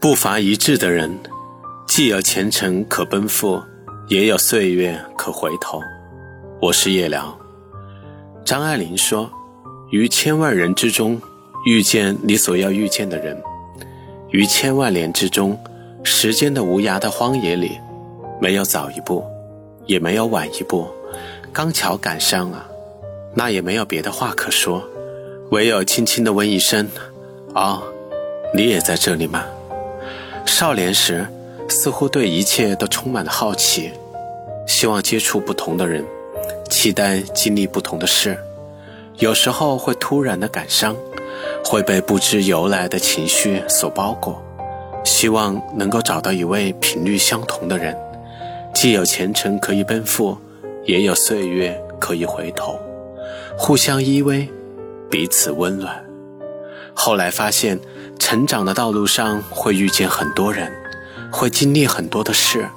步伐一致的人，既有前程可奔赴，也有岁月可回头。我是叶良。张爱玲说：“于千万人之中，遇见你所要遇见的人；于千万年之中，时间的无涯的荒野里，没有早一步，也没有晚一步，刚巧赶上了，那也没有别的话可说，唯有轻轻地问一声：‘啊，你也在这里吗？’”少年时，似乎对一切都充满了好奇，希望接触不同的人，期待经历不同的事。有时候会突然的感伤，会被不知由来的情绪所包裹。希望能够找到一位频率相同的人，既有前程可以奔赴，也有岁月可以回头，互相依偎，彼此温暖。后来发现。成长的道路上会遇见很多人，会经历很多的事，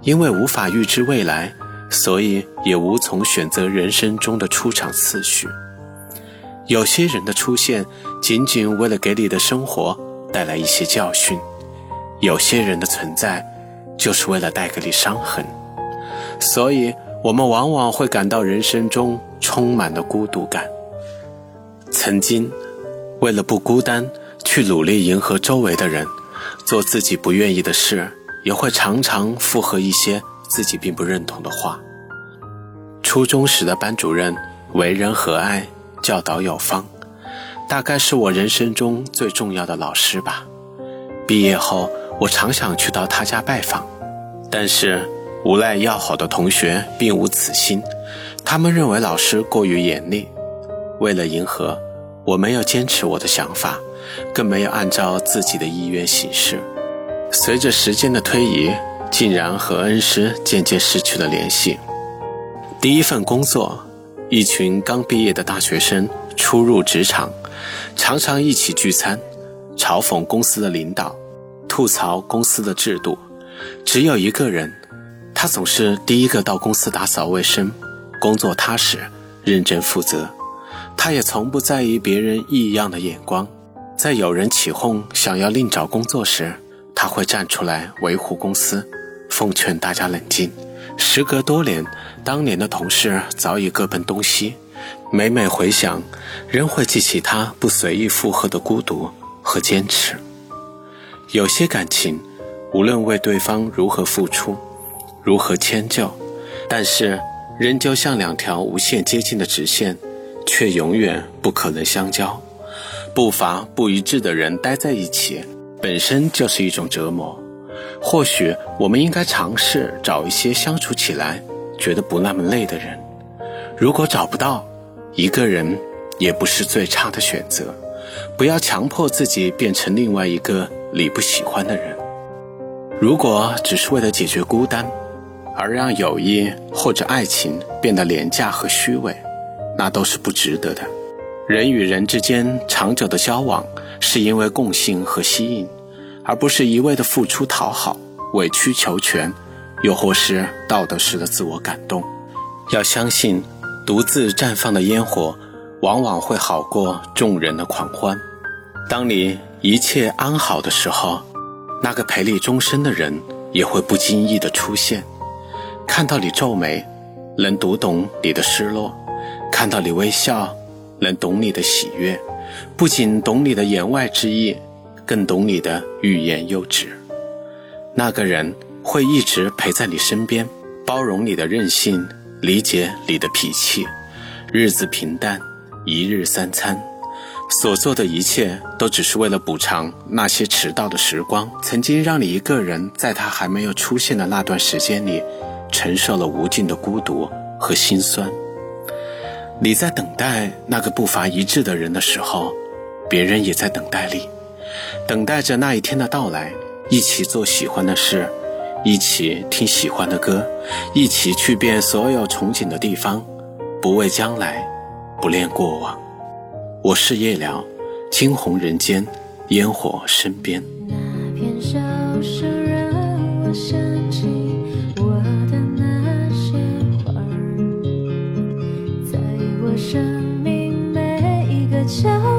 因为无法预知未来，所以也无从选择人生中的出场次序。有些人的出现，仅仅为了给你的生活带来一些教训；有些人的存在，就是为了带给你伤痕。所以，我们往往会感到人生中充满了孤独感。曾经，为了不孤单。去努力迎合周围的人，做自己不愿意的事，也会常常附和一些自己并不认同的话。初中时的班主任为人和蔼，教导有方，大概是我人生中最重要的老师吧。毕业后，我常想去到他家拜访，但是无赖要好的同学并无此心，他们认为老师过于严厉。为了迎合，我没有坚持我的想法。更没有按照自己的意愿行事。随着时间的推移，竟然和恩师渐渐失去了联系。第一份工作，一群刚毕业的大学生初入职场，常常一起聚餐，嘲讽公司的领导，吐槽公司的制度。只有一个人，他总是第一个到公司打扫卫生，工作踏实、认真负责。他也从不在意别人异样的眼光。在有人起哄想要另找工作时，他会站出来维护公司，奉劝大家冷静。时隔多年，当年的同事早已各奔东西，每每回想，仍会记起他不随意附和的孤独和坚持。有些感情，无论为对方如何付出，如何迁就，但是仍旧像两条无限接近的直线，却永远不可能相交。步伐不一致的人待在一起，本身就是一种折磨。或许我们应该尝试找一些相处起来觉得不那么累的人。如果找不到，一个人也不是最差的选择。不要强迫自己变成另外一个你不喜欢的人。如果只是为了解决孤单，而让友谊或者爱情变得廉价和虚伪，那都是不值得的。人与人之间长久的交往，是因为共性和吸引，而不是一味的付出讨好、委曲求全，又或是道德式的自我感动。要相信，独自绽放的烟火，往往会好过众人的狂欢。当你一切安好的时候，那个陪你终身的人也会不经意的出现，看到你皱眉，能读懂你的失落；看到你微笑。能懂你的喜悦，不仅懂你的言外之意，更懂你的欲言又止。那个人会一直陪在你身边，包容你的任性，理解你的脾气。日子平淡，一日三餐，所做的一切都只是为了补偿那些迟到的时光，曾经让你一个人在他还没有出现的那段时间里，承受了无尽的孤独和心酸。你在等待那个步伐一致的人的时候，别人也在等待你，等待着那一天的到来，一起做喜欢的事，一起听喜欢的歌，一起去遍所有憧憬的地方，不畏将来，不恋过往。我是夜聊，惊鸿人间，烟火身边。那片笑让我想起就